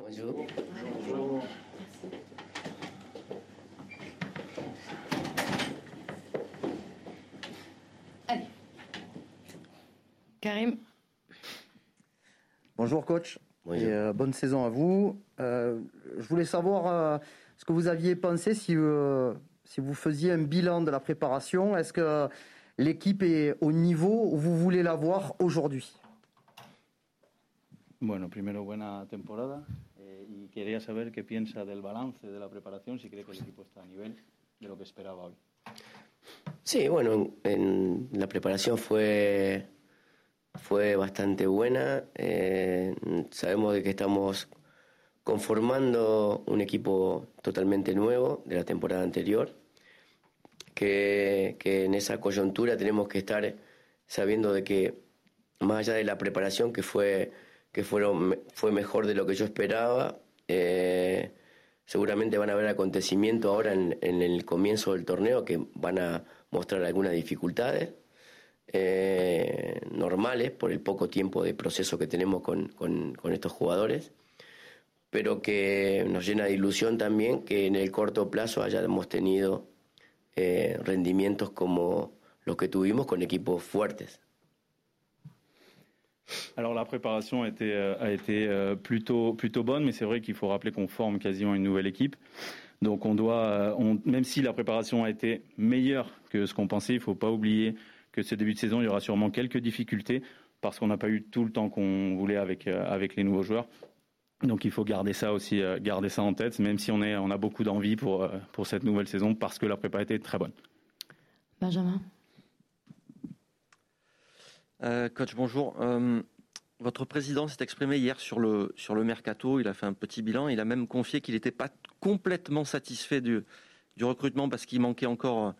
Bonjour. Allez. Karim Bonjour coach. Bonjour. Et, euh, bonne saison à vous. Euh, je voulais savoir euh, ce que vous aviez pensé si, euh, si vous faisiez un bilan de la préparation. Est-ce que l'équipe est au niveau où vous voulez la voir aujourd'hui? Bueno, primero buena temporada y quería saber qué piensa del balance de la preparación, si cree que el equipo está a nivel de lo que esperaba hoy. Sí, bueno, en, la preparación fue, fue bastante buena. Eh, sabemos de que estamos conformando un equipo totalmente nuevo de la temporada anterior, que, que en esa coyuntura tenemos que estar sabiendo de que más allá de la preparación que fue que fueron, fue mejor de lo que yo esperaba, eh, seguramente van a haber acontecimientos ahora en, en, el comienzo del torneo que van a mostrar algunas dificultades eh, normales por el poco tiempo de proceso que tenemos con, con, estos jugadores, pero que nos llena de ilusión también que en el corto plazo hayamos tenido eh, rendimientos como los que tuvimos con equipos fuertes. Alors la préparation a été, euh, euh, plutôt, plutôt bonne, mais c'est vrai qu'il faut rappeler qu'on forme quasiment une nouvelle équipe. Donc on doit, euh, même si la préparation a été meilleure que ce qu'on pensait, il ne faut pas oublier que ce début de saison, il y aura sûrement quelques difficultés parce qu'on n'a pas eu tout le temps qu'on voulait avec, les nouveaux joueurs. Donc il faut garder ça aussi, garder ça en tête, même si on, a beaucoup d'envie pour, cette nouvelle saison parce que la prépa été très bonne. Benjamin? Euh, coach, bonjour. Euh, votre président s'est exprimé hier sur le, sur le mercato. Il a fait un petit bilan. Il a même confié qu'il n'était pas complètement satisfait du, recrutement parce qu'il manquait encore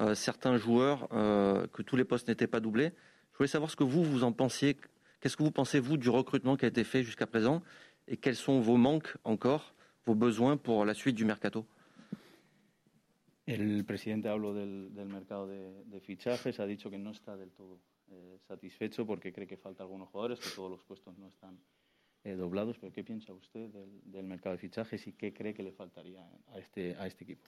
euh, certains joueurs, que tous les postes n'étaient pas doublés. Je voulais savoir ce que vous, vous en pensiez. Qu'est-ce que vous pensez, vous, du recrutement qui a été fait jusqu'à présent? Et quels sont vos manques encore, vos besoins pour la suite du mercato? El presidente de, que eh, satisfecho porque cree que falta algunos jugadores, que todos los puestos no están eh, doblados. Pero ¿qué piensa usted del, del, mercado de fichajes y qué cree que le faltaría a este, a este equipo?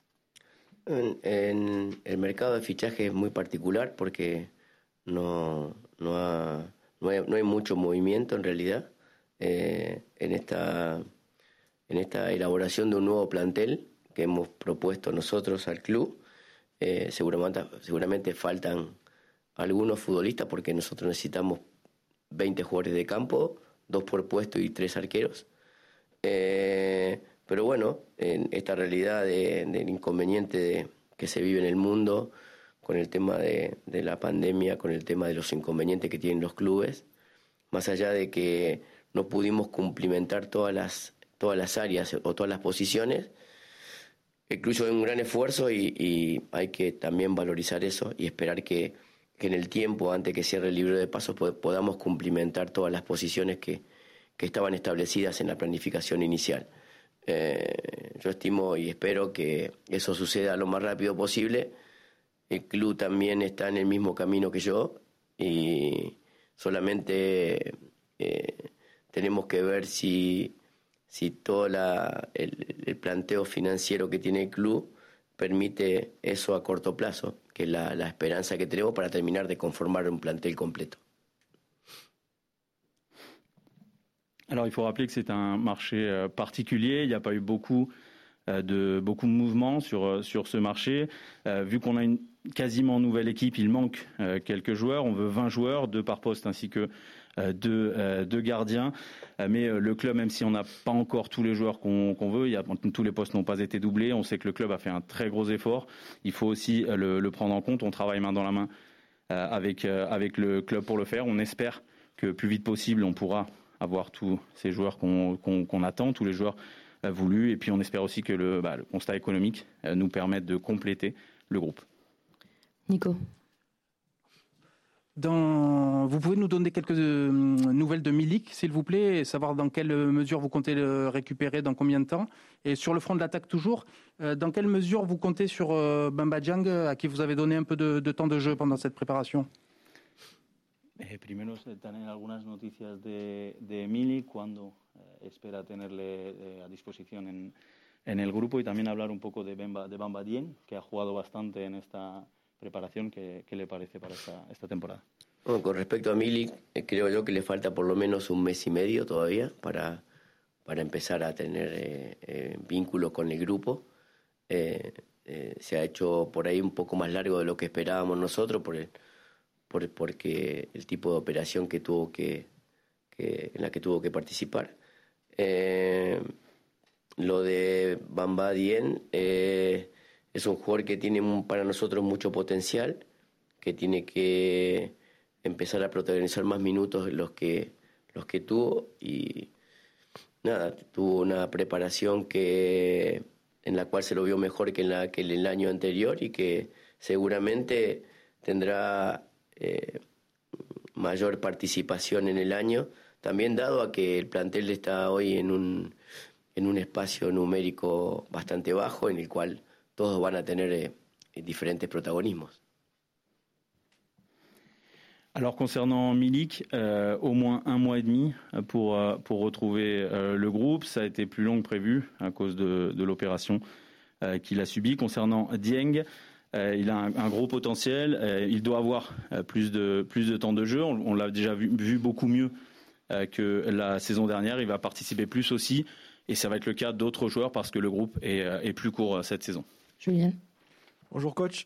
En, el mercado de fichajes es muy particular porque no, no, ha, no, hay, no hay, mucho movimiento en realidad eh, en, esta, en esta elaboración de un nuevo plantel que hemos propuesto nosotros al club. Seguramente, seguramente faltan algunos futbolistas porque nosotros necesitamos 20 jugadores de campo, dos por puesto y tres arqueros. Eh, pero bueno, en esta realidad de, del inconveniente que se vive en el mundo, con el tema de, la pandemia, con el tema de los inconvenientes que tienen los clubes, más allá de que no pudimos cumplimentar todas las, todas las áreas o todas las posiciones, el club hizo un gran esfuerzo y hay que también valorizar eso y esperar que que en el tiempo, antes que cierre el libro de pasos, podamos cumplimentar todas las posiciones que, que estaban establecidas en la planificación inicial. Eh, yo estimo y espero que eso suceda lo más rápido posible. El club también está en el mismo camino que yo y solamente eh, tenemos que ver si, si todo el, el planteo financiero que tiene el club permite eso a corto plazo, la, la, que tenemos para terminar de conformar un plantel completo. Alors il faut rappeler que c'est un marché particulier, il n'y a pas eu beaucoup de, beaucoup de mouvements sur, sur ce marché. Euh, vu qu'on a une quasiment nouvelle équipe, il manque euh, quelques joueurs, on veut 20 joueurs, deux par poste ainsi que euh, deux, deux, gardiens. mais le club, même si on n'a pas encore tous les joueurs qu'on qu veut, il y a, tous les postes n'ont pas été doublés, on sait que le club a fait un très gros effort. Il faut aussi le, le prendre en compte, on travaille main dans la main avec, avec le club pour le faire. On espère que plus vite possible, on pourra avoir tous ces joueurs qu'on qu qu attend, tous les joueurs voulu. Et puis on espère aussi que le, bah, le constat économique nous permette de compléter le groupe. Nico dans... Vous pouvez nous donner quelques euh, nouvelles de Milik, s'il vous plaît, et savoir dans quelle mesure vous comptez le récupérer, dans combien de temps Et sur le front de l'attaque toujours, euh, dans quelle mesure vous comptez sur euh, Bamba Diang, à qui vous avez donné un peu de, temps de jeu pendant cette préparation? Eh, primero tener algunas noticias de, de Milik, cuando espera tenerle a disposición en, en, el grupo y también hablar un poco de, Bamba, de Bamba Dien, que ha jugado bastante en esta preparación. ¿Qué, qué le parece para esta, esta temporada? Con respecto a Milik, creo yo que le falta por lo menos un mes y medio todavía para, para empezar a tener eh, eh, vínculos con el grupo. Eh, eh, se ha hecho por ahí un poco más largo de lo que esperábamos nosotros por el, por, porque el tipo de operación que tuvo que, que en la que tuvo que participar. Eh, lo de Bamba Dien eh, es un jugador que tiene para nosotros mucho potencial, que tiene que empezar a protagonizar más minutos los que los que tuvo y nada, tuvo una preparación que en la cual se lo vio mejor que en, la, que el año anterior y que seguramente tendrá eh, mayor participación en el año, también dado a que el plantel está hoy en un, en un espacio numérico bastante bajo en el cual todos van a tener eh, différents protagonismes. Alors concernant Milik, euh, au moins un mois et demi pour, euh, pour retrouver euh, le groupe. Ça a été plus long que prévu à cause de, de l'opération euh, qu'il a subie. Concernant Dieng, euh, il a un, un, gros potentiel. Euh, il doit avoir plus, de, plus de temps de jeu. On, on l'a déjà vu, vu, beaucoup mieux que la saison dernière. Il va participer plus aussi. Et ça va être le cas d'autres joueurs parce que le groupe est, est plus court cette saison. Julien. Bonjour coach.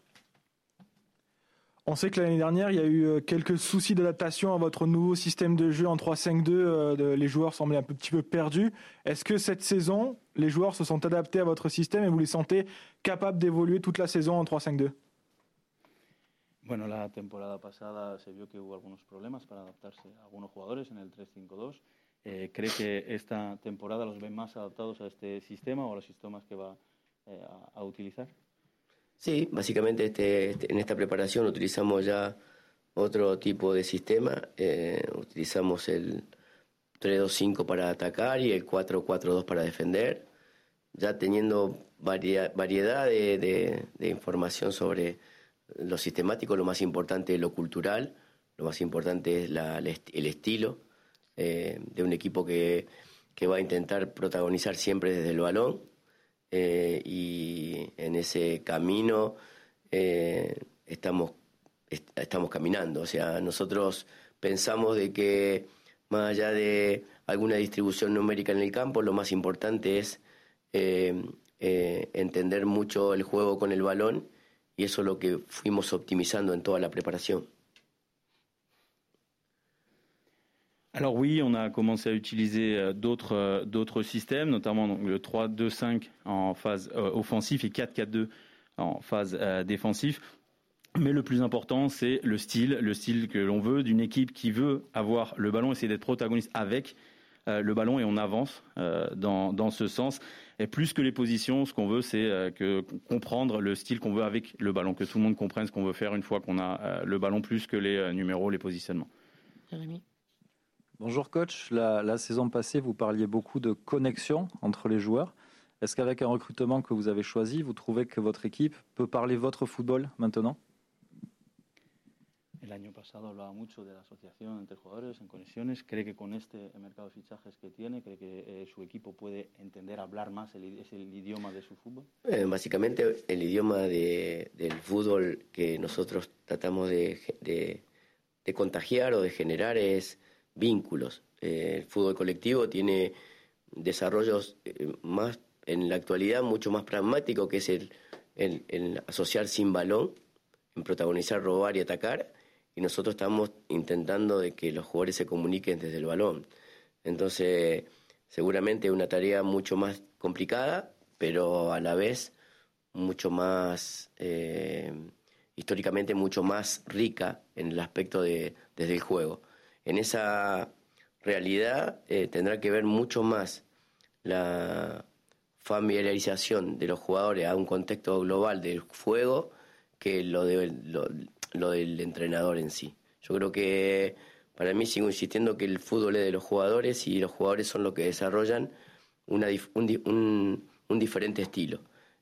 On sait que l'année dernière, il y a eu euh, quelques soucis d'adaptation à votre nouveau système de jeu en 3-5-2. Euh, les joueurs semblaient un petit peu perdus. Est-ce que cette saison, les joueurs se sont adaptés à votre système et vous les sentez capables d'évoluer toute la saison en 3-5-2 Bueno, la temporada pasada se vio que hubo algunos problemas para adaptarse a algunos jugadores en el 3-5-2. Eh, ¿Cree que esta temporada los ven más adaptados a este sistema o a los sistemas que va eh, a, utilizar? Sí, básicamente este, este, en esta preparación utilizamos ya otro tipo de sistema. Eh, utilizamos el 3-2-5 para atacar y el 4-4-2 para defender, ya teniendo variedad, de, información sobre lo sistemático, lo más importante es lo cultural, lo más importante es el estilo eh, de un equipo que, que va a intentar protagonizar siempre desde el balón eh, y en ese camino eh, estamos, est estamos caminando. O sea, nosotros pensamos de que más allá de alguna distribución numérica en el campo, lo más importante es eh, eh, entender mucho el juego con el balón y eso es lo que fuimos optimizando en toda la preparación. Alors oui, on a commencé à utiliser euh, d'autres euh, d'autres systèmes, notamment le 3-2-5 en phase euh, offensif et 4-4-2 en phase défensif. Mais le plus important, c'est le style, le style que l'on veut d'une équipe qui veut avoir le ballon, essayer d'être protagoniste avec le ballon et on avance dans, ce sens. Et plus que les positions, ce qu'on veut, c'est comprendre le style qu'on veut avec le ballon, que tout le monde comprenne ce qu'on veut faire une fois qu'on a le ballon, plus que les numéros, les positionnements. Jérémy? Bonjour coach, la, la, saison passée, vous parliez beaucoup de connexion entre les joueurs. Est-ce qu'avec un recrutement que vous avez choisi, vous trouvez que votre équipe peut parler votre football maintenant? El año pasado hablaba mucho de la asociación entre jugadores en conexiones. ¿Cree que con este mercado de fichajes que tiene, cree que eh, su equipo puede entender, hablar más el, es el idioma de su fútbol? Eh, básicamente el idioma de, del fútbol que nosotros tratamos de, de, de contagiar o de generar es vínculos. Eh, el fútbol colectivo tiene desarrollos eh, más, en la actualidad, mucho más pragmático, que es el, asociar sin balón, en protagonizar, robar y atacar, y nosotros estamos intentando de que los jugadores se comuniquen desde el balón. Entonces, seguramente una tarea mucho más complicada, pero a la vez mucho más, eh, históricamente mucho más rica en el aspecto de desde el juego en esa realidad eh, tendrá que ver mucho más la familiarización de los jugadores a un contexto global del juego que lo, de, lo, del entrenador en sí. Yo creo que para mí sigo insistiendo que el fútbol es de los jugadores y los jugadores son los que desarrollan un diferente estilo.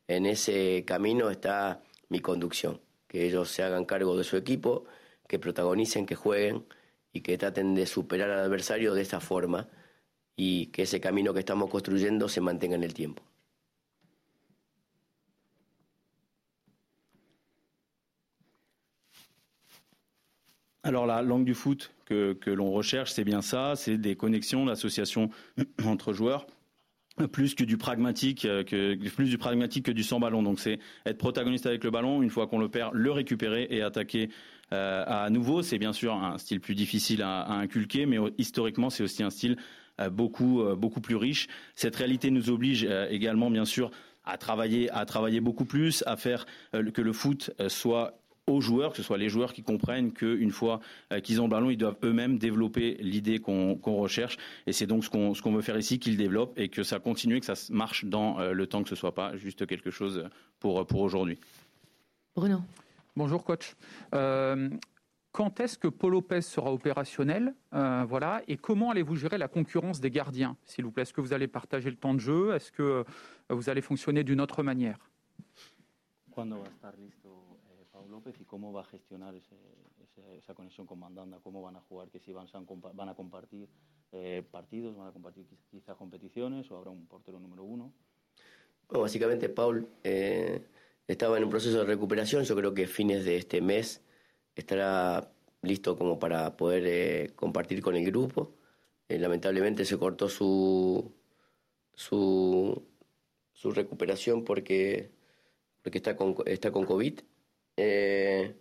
En ese camino está mi conducción, que ellos se hagan cargo de su equipo, que protagonicen, que jueguen, y que traten de superar al adversario de esa forma y que ese camino que estamos construyendo se mantenga en el tiempo. Alors la langue du foot que, que l'on recherche, c'est bien ça, c'est des connexions, l'association entre joueurs plus que du pragmatique, euh, que, plus du pragmatique que du sans ballon. Donc c'est être protagoniste avec le ballon, une fois qu'on le perd, le récupérer et attaquer à nouveau. C'est bien sûr un style plus difficile à, inculquer, mais historiquement c'est aussi un style euh, beaucoup euh, beaucoup plus riche. Cette réalité nous oblige euh, également bien sûr à travailler à travailler beaucoup plus, à faire que le foot soit aux joueurs, que ce soit les joueurs qui comprennent qu'une fois euh, qu'ils ont le ballon, ils doivent eux-mêmes développer l'idée qu'on recherche. Et c'est donc ce qu'on ce qu'on veut faire ici, qu'ils développent et que ça continue, que ça marche dans euh, le temps, que ce soit pas juste quelque chose pour, pour aujourd'hui. Bruno. Bonjour coach. Euh, quand est-ce que Paul Lopez sera opérationnel euh, voilà, Et comment allez-vous gérer la concurrence des gardiens, s'il vous plaît? Est-ce que vous allez partager le temps de jeu? Est-ce que vous allez fonctionner d'une autre manière? López y cómo va a gestionar ese, ese, esa conexión con Mandanda, cómo van a jugar, que si van, van a compartir eh, partidos, van a compartir quizás competiciones o habrá un portero número uno? Bueno, básicamente Paul eh, estaba en un proceso de recuperación, yo creo que fines de este mes estará listo como para poder eh, compartir con el grupo. Eh, lamentablemente se cortó su, su, su recuperación porque, porque está, con, está con COVID eh,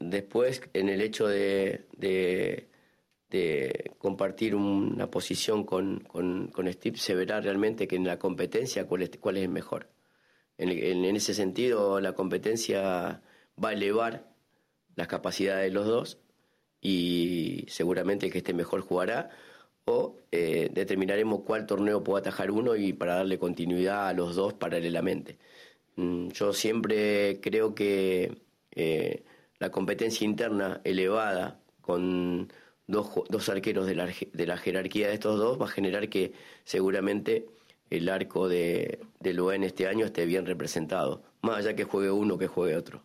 después, en el hecho de, de, compartir una posición con, con, con, Steve, se verá realmente que en la competencia cuál es, cuál es el mejor. En, en, ese sentido, la competencia va a elevar las capacidades de los dos y seguramente que esté mejor jugará o eh, determinaremos cuál torneo puede atajar uno y para darle continuidad a los dos paralelamente. Mm, yo siempre creo que eh, la competencia interna elevada con dos, dos arqueros de la, de la, jerarquía de estos dos va a generar que seguramente el arco de, del OEN este año esté bien representado, más allá que juegue uno que juegue otro.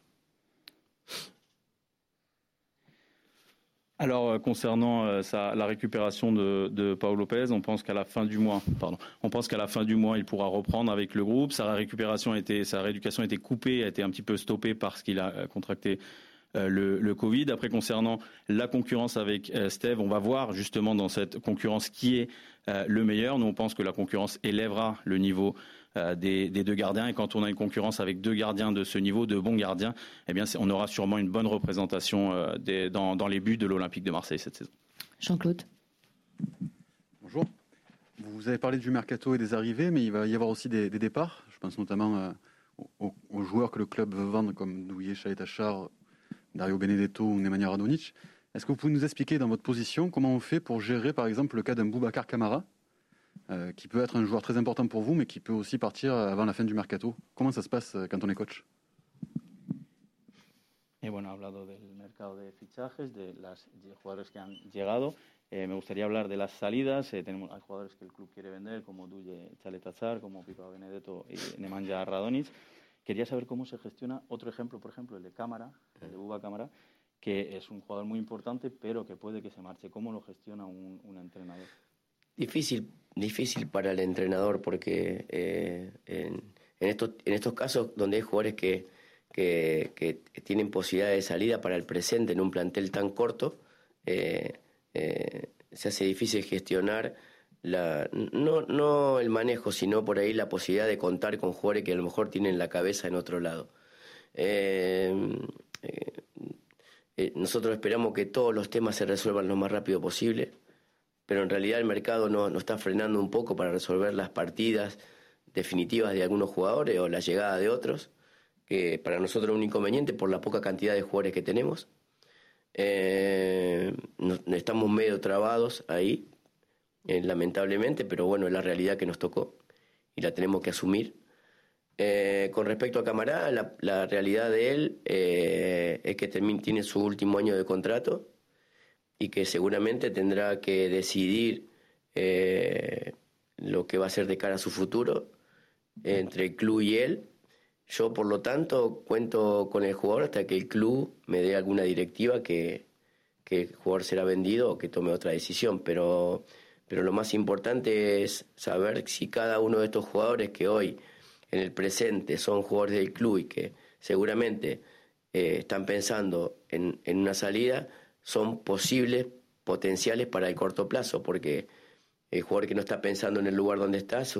Alors euh, concernant euh, la récupération de, de Paul Lopez, on pense qu'à la fin du mois, il pourra reprendre avec le groupe. Sa rééducation a été coupée, a été un petit peu stoppée parce qu'il a euh, contracté le, le, Covid. Après, concernant la concurrence avec Steve, on va voir justement dans cette concurrence qui est le meilleur. Nous, on pense que la concurrence élèvera le niveau euh, des, des, deux gardiens. Et quand on a une concurrence avec deux gardiens de ce niveau, de bons gardiens, eh bien, on aura sûrement une bonne représentation euh, des, dans, dans, les buts de l'Olympique de Marseille cette saison. Jean-Claude. Bonjour. Vous avez parlé du mercato et des arrivées, mais il va y avoir aussi des, des départs. Je pense notamment euh, aux, aux, joueurs que le club veut vendre, comme Douillet, Chalet-Achar, Dario Benedetto ou Nemanja Radonic. Est-ce que vous pouvez nous expliquer dans votre position comment on fait pour gérer, par exemple, le cas d'un Boubacar Camara, euh, qui peut être un joueur très important pour vous, mais qui peut aussi partir avant la fin du mercato? Comment ça se passe euh, quand on est coach? Y bueno, ha hablado del mercado de fichajes, de los jugadores que han llegado. Eh, me gustaría hablar de las salidas. Eh, tenemos, hay jugadores que el club quiere vender, como Duye Chaletazar, como Pipa Benedetto y Nemanja Radonic. Quería saber cómo se gestiona otro ejemplo, por ejemplo, el de Cámara, el de Buba Cámara, que es un jugador muy importante, pero que puede que se marche. ¿Cómo lo gestiona un, un entrenador? Difícil, difícil para el entrenador porque eh, en, en, estos, en estos casos donde hay jugadores que, que, que, tienen posibilidad de salida para el presente en un plantel tan corto, eh, eh, se hace difícil gestionar la, no, no el manejo, sino por ahí la posibilidad de contar con jugadores que a lo mejor tienen la cabeza en otro lado. Eh, eh, nosotros esperamos que todos los temas se resuelvan lo más rápido posible pero en realidad el mercado no, no está frenando un poco para resolver las partidas definitivas de algunos jugadores o la llegada de otros, que para nosotros es un inconveniente por la poca cantidad de jugadores que tenemos. Eh, no, estamos medio trabados ahí, eh, lamentablemente, pero bueno, es la realidad que nos tocó y la tenemos que asumir. Eh, con respecto a Camará, la, realidad de él eh, es que tiene su último año de contrato y que seguramente tendrá que decidir lo que va a hacer de cara a su futuro entre el club y él. Yo, por lo tanto, cuento con el jugador hasta que el club me dé alguna directiva que, que el jugador será vendido o que tome otra decisión. Pero, pero lo más importante es saber si cada uno de estos jugadores que hoy en el presente son jugadores del club y que seguramente eh, están pensando en, en, una salida, son posibles, potenciales para el corto plazo, porque el jugador que no está pensando en el lugar donde está es,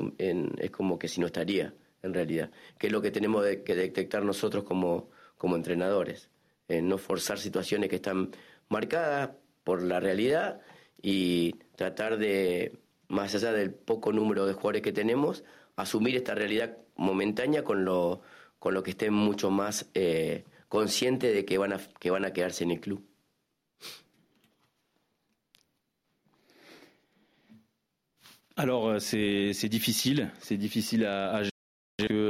como que si no estaría, en realidad, que es lo que tenemos que detectar nosotros como, como entrenadores, no forzar situaciones que están marcadas por la realidad y tratar de, más allá del poco número de jugadores que tenemos, asumir esta realidad momentánea con lo, con lo que estén mucho más eh, conscientes de que van, a, que van a quedarse en el club. Alors euh, c'est difficile, c'est difficile à, à gérer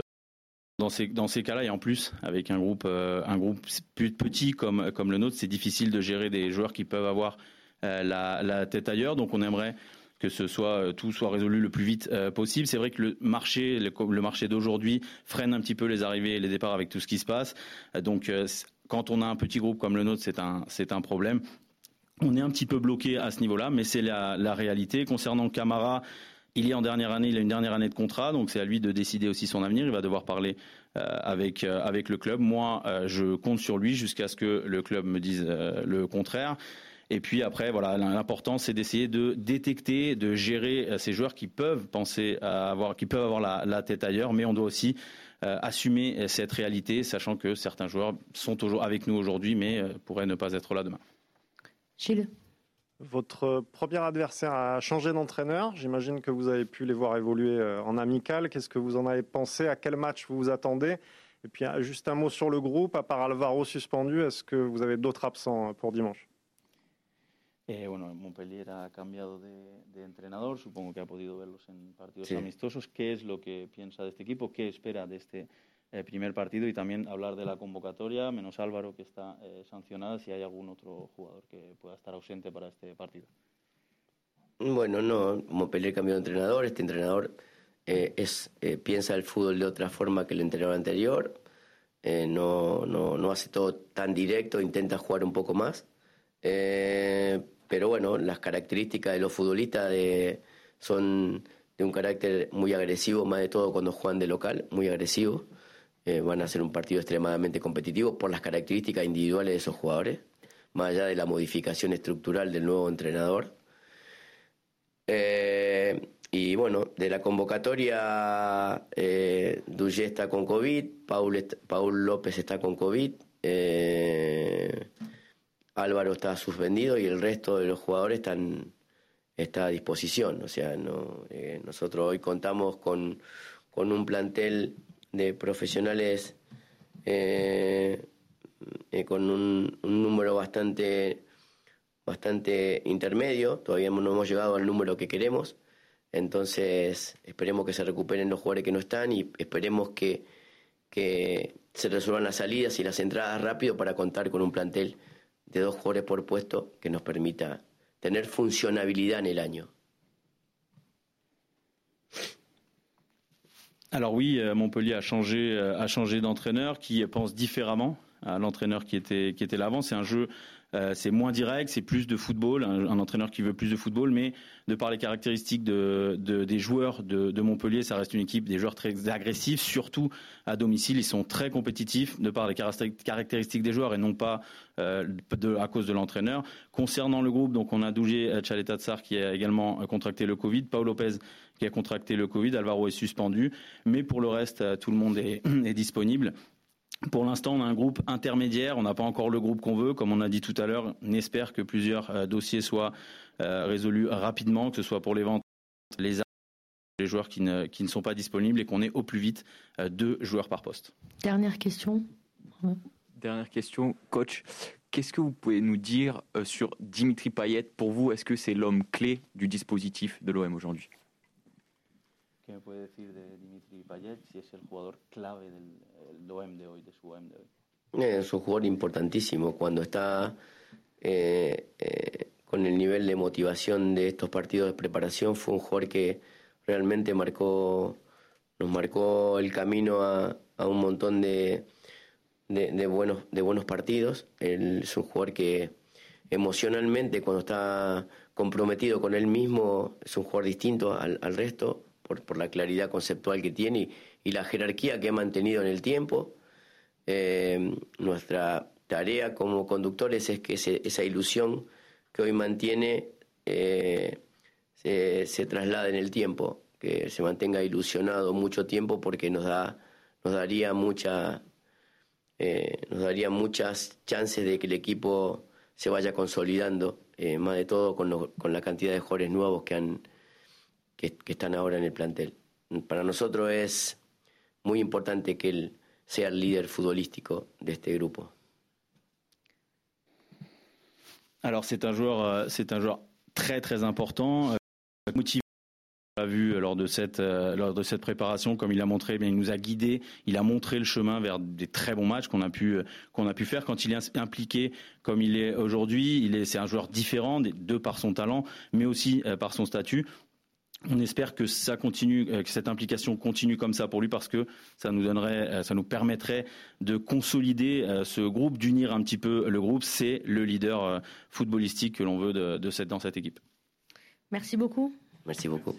dans ces, dans ces cas-là et en plus avec un groupe euh, un groupe plus petit comme comme le nôtre, c'est difficile de gérer des joueurs qui peuvent avoir la, la, tête ailleurs. Donc on aimerait que ce soit euh, tout soit résolu le plus vite euh, possible. C'est vrai que le marché, le, marché d'aujourd'hui freine un petit peu les arrivées et les départs avec tout ce qui se passe. Euh, donc quand on a un petit groupe comme le nôtre, c'est un c'est un problème. On est un petit peu bloqué à ce niveau-là, mais c'est la, réalité. Concernant Camara, il est en dernière année, il a une dernière année de contrat, donc c'est à lui de décider aussi son avenir. Il va devoir parler euh, avec euh, avec le club. Moi, euh, je compte sur lui jusqu'à ce que le club me dise le contraire. Et puis après, voilà, l'important c'est d'essayer de détecter, de gérer euh, ces joueurs qui peuvent penser à avoir, qui peuvent avoir la, tête ailleurs, mais on doit aussi euh, assumer cette réalité, sachant que certains joueurs sont toujours avec nous aujourd'hui, mais euh, pourraient ne pas être là demain. Gilles. Votre premier adversaire a changé d'entraîneur. J'imagine que vous avez pu les voir évoluer en amical. Qu'est-ce que vous en avez pensé? À quel match vous vous attendez? Et puis juste un mot sur le groupe. À part Alvaro suspendu, est-ce que vous avez d'autres absents pour dimanche? Eh, bueno, Montpellier ha cambiado de, entrenador, supongo que ha podido verlos en partidos amistosos. ¿Qué es lo que piensa de este equipo? ¿Qué espera de este eh, primer partido? Y también hablar de la convocatoria, menos Álvaro que está eh, sancionada, si hay algún otro jugador que pueda estar ausente para este partido. Bueno, no, Montpellier cambió de entrenador. Este entrenador eh, es, piensa el fútbol de otra forma que el entrenador anterior. no, no, no hace todo tan directo, intenta jugar un poco más. Eh, pero bueno, las características de los futbolistas son de un carácter muy agresivo, más de todo cuando juegan de local, muy agresivo. Eh, van a ser un partido extremadamente competitivo por las características individuales de esos jugadores, más allá de la modificación estructural del nuevo entrenador. Eh, y bueno, de la convocatoria, eh, está con COVID, Paul, López está con COVID. Álvaro está suspendido y el resto de los jugadores están está a disposición. O sea, no, eh, nosotros hoy contamos con, con, un plantel de profesionales eh, eh, con un, número bastante, bastante intermedio. Todavía no hemos llegado al número que queremos. Entonces, esperemos que se recuperen los jugadores que no están y esperemos que, que se resuelvan las salidas y las entradas rápido para contar con un plantel de dos jugadores por puesto que nos permita tener funcionabilidad en el. Alors oui, euh, Montpellier a changé, euh, a changé d'entraîneur qui pense différemment à l'entraîneur qui était, qui était là avant. C'est un jeu euh, c'est moins direct, c'est plus de football, un, entraîneur qui veut plus de football, mais de par les caractéristiques de, des joueurs de, Montpellier, ça reste une équipe des joueurs très agressifs, surtout à domicile, ils sont très compétitifs de par les caractéristiques des joueurs et non pas euh, à cause de l'entraîneur. Concernant le groupe, donc on a Dougé Tchaletatsar qui a également contracté le Covid, Paul Lopez qui a contracté le Covid, Alvaro est suspendu, mais pour le reste, tout le monde est disponible. Pour l'instant, on a un groupe intermédiaire. On n'a pas encore le groupe qu'on veut. Comme on a dit tout à l'heure, on espère que plusieurs euh, dossiers soient euh, résolus rapidement, que ce soit pour les ventes, les les joueurs qui ne, qui ne sont pas disponibles et qu'on ait au plus vite euh, deux joueurs par poste. Dernière question. Dernière question, coach. Qu'est-ce que vous pouvez nous dire sur Dimitri Payet? Pour vous, est-ce que c'est l'homme clé du dispositif de l'OM aujourd'hui? ¿Qué me puede decir de Dimitri Payet si es el jugador clave del OM de hoy, de su OM de hoy? Es un jugador importantísimo. Cuando está eh, eh, con el nivel de motivación de estos partidos de preparación, fue un jugador que realmente marcó, nos marcó el camino a, a un montón de, de, de, buenos, de buenos partidos. Él es un jugador que emocionalmente cuando está comprometido con él mismo, es un jugador distinto al, resto por, la claridad conceptual que tiene y, la jerarquía que ha mantenido en el tiempo. Eh, nuestra tarea como conductores es que esa ilusión que hoy mantiene eh, se, traslade en el tiempo, que se mantenga ilusionado mucho tiempo porque nos da nos daría mucha eh, nos daría muchas chances de que el equipo se vaya consolidando, más de todo con, con, la cantidad de jugadores nuevos que han que, que, están ahora en el plantel. Para nosotros es muy importante que él sea el líder futbolístico de este grupo. Alors c'est un joueur, euh, c'est un joueur très très important, euh, motivé. On l'a vu lors de cette euh, lors de cette préparation, comme il a montré, bien il nous a guidé, il a montré le chemin vers des très bons matchs qu'on a pu qu'on a pu faire. Quand il est impliqué, comme il est aujourd'hui, il est c'est un joueur différent de par son talent, mais aussi par son statut. On espère que ça continue, que cette implication continue comme ça pour lui parce que ça nous donnerait, ça nous permettrait de consolider ce groupe, d'unir un petit peu le groupe. C'est le leader footballistique que l'on veut de, de cette, dans cette équipe. Merci beaucoup. Merci beaucoup.